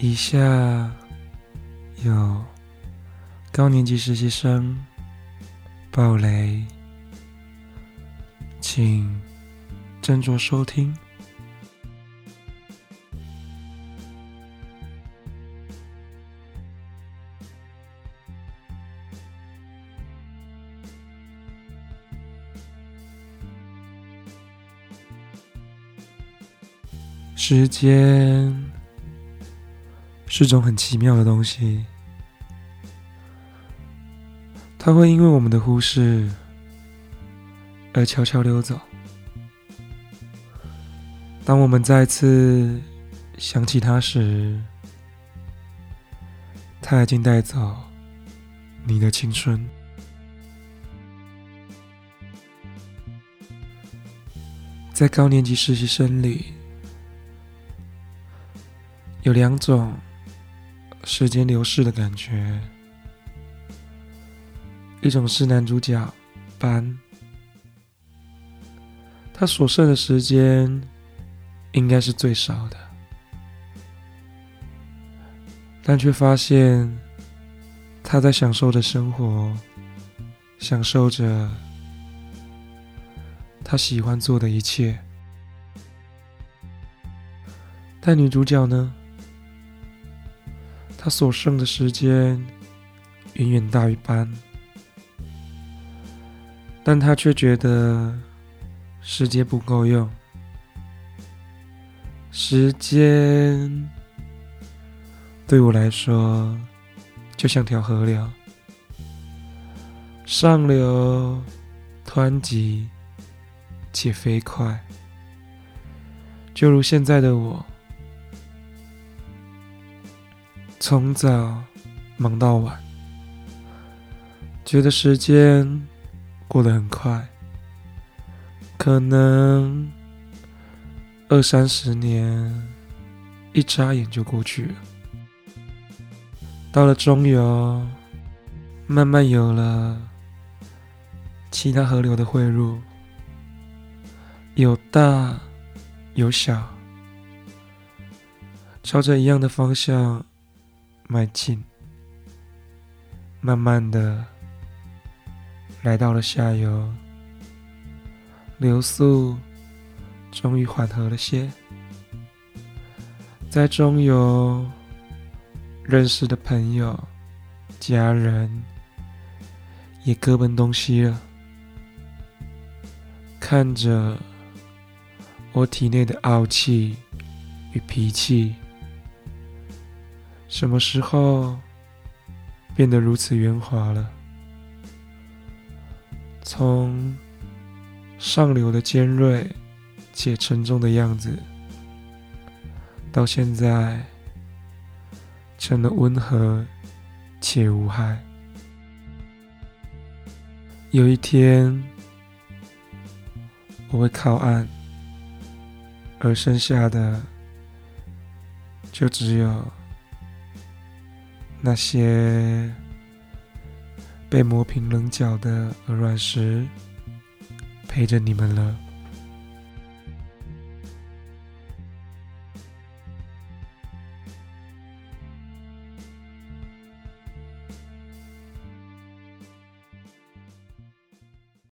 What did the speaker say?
以下有高年级实习生暴雷，请斟酌收听。时间是种很奇妙的东西，它会因为我们的忽视而悄悄溜走。当我们再次想起它时，它已经带走你的青春。在高年级实习生里。有两种时间流逝的感觉，一种是男主角班，他所剩的时间应该是最少的，但却发现他在享受着生活，享受着他喜欢做的一切，但女主角呢？他所剩的时间远远大于班，但他却觉得时间不够用。时间对我来说就像条河流，上流湍急且飞快，就如现在的我。从早忙到晚，觉得时间过得很快，可能二三十年一眨眼就过去了。到了中游，慢慢有了其他河流的汇入，有大有小，朝着一样的方向。迈进，慢慢的来到了下游，流速终于缓和了些。在中游认识的朋友、家人也各奔东西了。看着我体内的傲气与脾气。什么时候变得如此圆滑了？从上流的尖锐且沉重的样子，到现在成了温和且无害。有一天我会靠岸，而剩下的就只有。那些被磨平棱角的鹅卵石，陪着你们了。